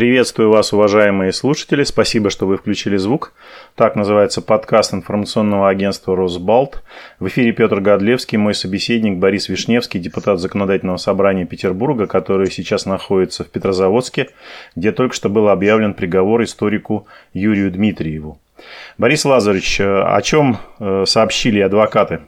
Приветствую вас, уважаемые слушатели. Спасибо, что вы включили звук. Так называется подкаст информационного агентства «Росбалт». В эфире Петр Годлевский, мой собеседник Борис Вишневский, депутат Законодательного собрания Петербурга, который сейчас находится в Петрозаводске, где только что был объявлен приговор историку Юрию Дмитриеву. Борис Лазаревич, о чем э, сообщили адвокаты?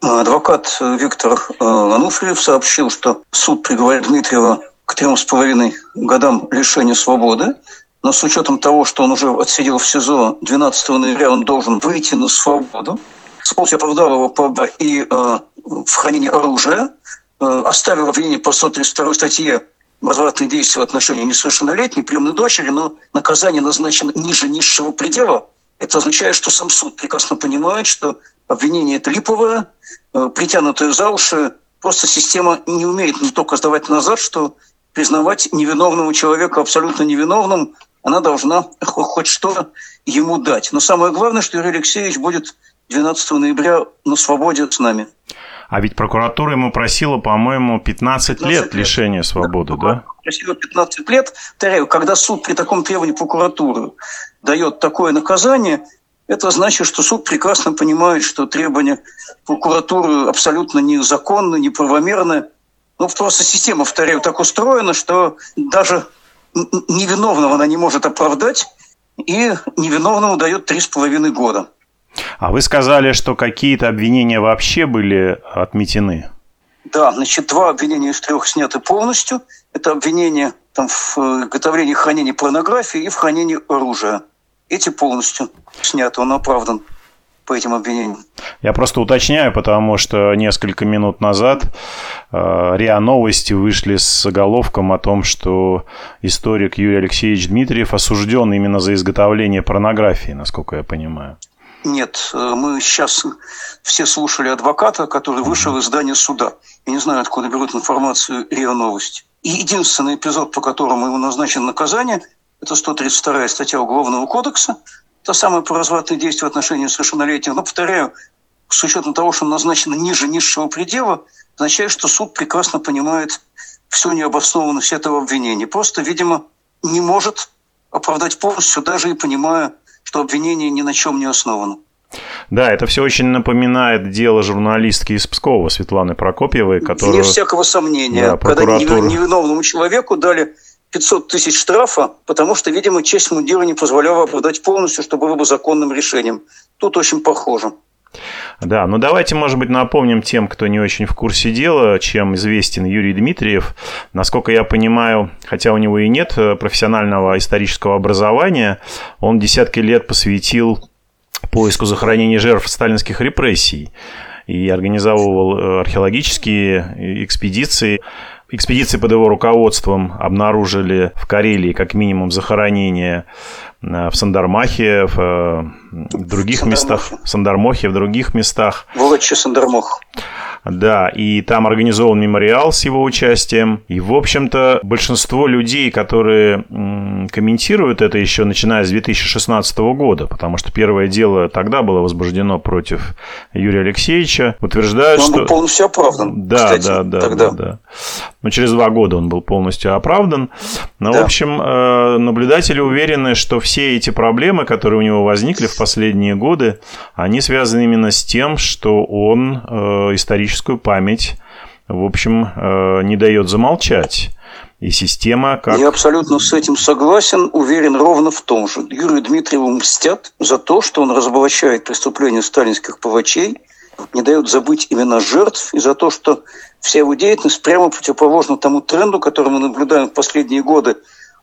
Адвокат Виктор э, Ануфриев сообщил, что суд приговорил Дмитриева к трем с половиной годам лишения свободы. Но с учетом того, что он уже отсидел в СИЗО 12 ноября, он должен выйти на свободу. Суд оправдал его по и э, в хранении оружия, э, оставил обвинение по 132 статье развратные действия в отношении несовершеннолетней приемной дочери, но наказание назначено ниже низшего предела. Это означает, что сам суд прекрасно понимает, что обвинение это липовое, э, притянутое за уши. Просто система не умеет не только сдавать назад, что признавать невиновного человека абсолютно невиновным, она должна хоть что ему дать. Но самое главное, что Юрий Алексеевич будет 12 ноября на свободе с нами. А ведь прокуратура ему просила, по-моему, 15, 15 лет, лет лишения свободы, да? да? Просила 15 лет. Повторяю, когда суд при таком требовании прокуратуры дает такое наказание, это значит, что суд прекрасно понимает, что требования прокуратуры абсолютно незаконны, неправомерны, ну, просто система, повторяю, так устроена, что даже невиновного она не может оправдать, и невиновному дает три с половиной года. А вы сказали, что какие-то обвинения вообще были отметены? Да, значит, два обвинения из трех сняты полностью. Это обвинение там, в изготовлении и хранении порнографии и в хранении оружия. Эти полностью сняты, он оправдан по этим обвинениям. Я просто уточняю, потому что несколько минут назад э, РИА Новости вышли с заголовком о том, что историк Юрий Алексеевич Дмитриев осужден именно за изготовление порнографии, насколько я понимаю. Нет, э, мы сейчас все слушали адвоката, который вышел из здания суда. Я не знаю, откуда берут информацию РИА Новости. И единственный эпизод, по которому ему назначено наказание, это 132 статья Уголовного кодекса – то самое про развратные действия в отношении совершеннолетних. Но, повторяю, с учетом того, что он назначен ниже низшего предела, означает, что суд прекрасно понимает всю необоснованность этого обвинения. Просто, видимо, не может оправдать полностью, даже и понимая, что обвинение ни на чем не основано. Да, это все очень напоминает дело журналистки из Пскова Светланы Прокопьевой, которая... Вне всякого сомнения. Да, прокуратура... Когда невиновному человеку дали 500 тысяч штрафа, потому что, видимо, честь мундира не позволяла оправдать полностью, что было бы законным решением. Тут очень похоже. Да, ну давайте, может быть, напомним тем, кто не очень в курсе дела, чем известен Юрий Дмитриев. Насколько я понимаю, хотя у него и нет э, профессионального исторического образования, он десятки лет посвятил поиску захоронений жертв сталинских репрессий и организовывал э, археологические экспедиции. Экспедиции под его руководством обнаружили в Карелии как минимум захоронение э, в Сандармахе, в э, других Сандармохе. местах, в Сандармохе, в других местах. Волочи Сандармох. Да, и там организован мемориал с его участием. И, в общем-то, большинство людей, которые комментируют это еще начиная с 2016 года, потому что первое дело тогда было возбуждено против Юрия Алексеевича, утверждают, Но он что... был полностью оправдан, да, кстати, да, да, тогда. да, да. Но через два года он был полностью оправдан. Но, да. в общем, э, наблюдатели уверены, что все эти проблемы, которые у него возникли в последние годы, они связаны именно с тем, что он э, исторически историческую память, в общем, э, не дает замолчать. И система как... Я абсолютно с этим согласен, уверен ровно в том же. Юрию Дмитриеву мстят за то, что он разоблачает преступления сталинских палачей, не дает забыть имена жертв, и за то, что вся его деятельность прямо противоположна тому тренду, который мы наблюдаем в последние годы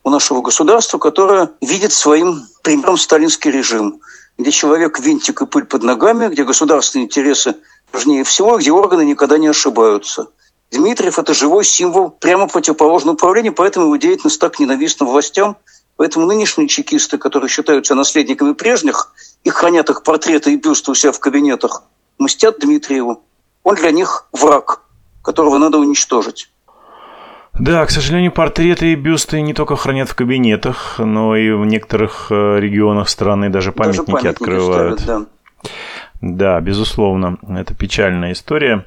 у нашего государства, которое видит своим примером сталинский режим, где человек винтик и пыль под ногами, где государственные интересы важнее всего, где органы никогда не ошибаются. Дмитриев – это живой символ прямо противоположного управления, поэтому его деятельность так ненавистна властям. Поэтому нынешние чекисты, которые считаются наследниками прежних и хранят их портреты и бюсты у себя в кабинетах, мстят Дмитриеву. Он для них враг, которого надо уничтожить. Да, к сожалению, портреты и бюсты не только хранят в кабинетах, но и в некоторых э, регионах страны даже памятники, даже памятники открывают. Ставят, да. Да, безусловно, это печальная история.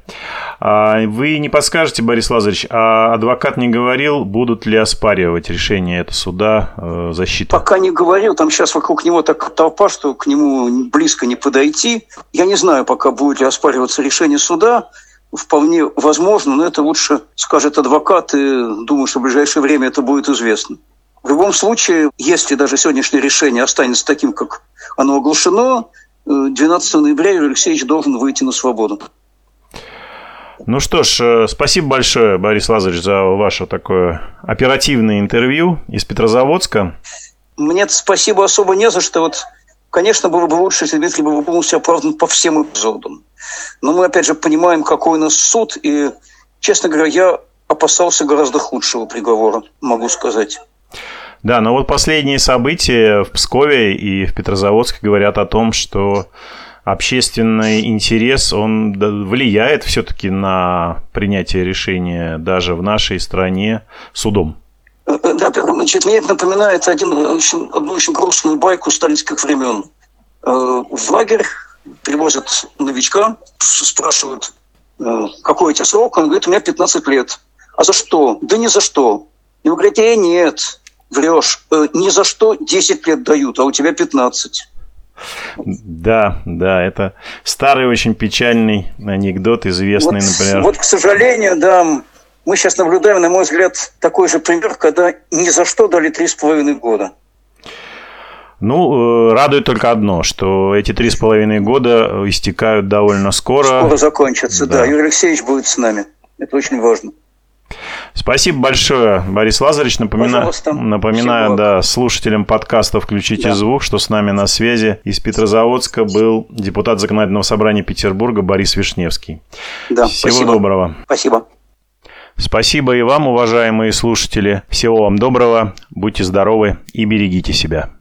А вы не подскажете, Борис Лазаревич, а адвокат не говорил, будут ли оспаривать решение этого суда э, защиты? Пока не говорил, там сейчас вокруг него так толпа, что к нему близко не подойти. Я не знаю, пока будет ли оспариваться решение суда. Вполне возможно, но это лучше скажет адвокат, и думаю, что в ближайшее время это будет известно. В любом случае, если даже сегодняшнее решение останется таким, как оно оглашено, 12 ноября Юрий Алексеевич должен выйти на свободу. Ну что ж, э, спасибо большое, Борис Лазаревич, за ваше такое оперативное интервью из Петрозаводска. Мне спасибо особо не за что. Вот, конечно, было бы лучше, если Дмитрий был полностью оправдан по всем эпизодам. Но мы, опять же, понимаем, какой у нас суд, и, честно говоря, я опасался гораздо худшего приговора, могу сказать. Да, но вот последние события в Пскове и в Петрозаводске говорят о том, что общественный интерес, он влияет все-таки на принятие решения даже в нашей стране судом. Э, э, да, значит, мне это напоминает один, очень, одну очень грустную байку сталинских времен. Э, в лагерь привозят новичка, спрашивают, какой у тебя срок? Он говорит, у меня 15 лет. А за что? Да ни за что. Ему говорят, э, нет, врешь. Э, ни за что 10 лет дают, а у тебя 15. Да, да, это старый очень печальный анекдот, известный, вот, например. Вот, к сожалению, да, мы сейчас наблюдаем, на мой взгляд, такой же пример, когда ни за что дали три с половиной года. Ну, э, радует только одно, что эти три с половиной года истекают довольно скоро. Скоро закончатся, да. да. Юрий Алексеевич будет с нами. Это очень важно. Спасибо большое, Борис Лазаревич. Напомина... Напоминаю да, слушателям подкаста «Включите да. звук», что с нами на связи из Петрозаводска был депутат Законодательного собрания Петербурга Борис Вишневский. Да, Всего спасибо. доброго. Спасибо. Спасибо и вам, уважаемые слушатели. Всего вам доброго, будьте здоровы и берегите себя.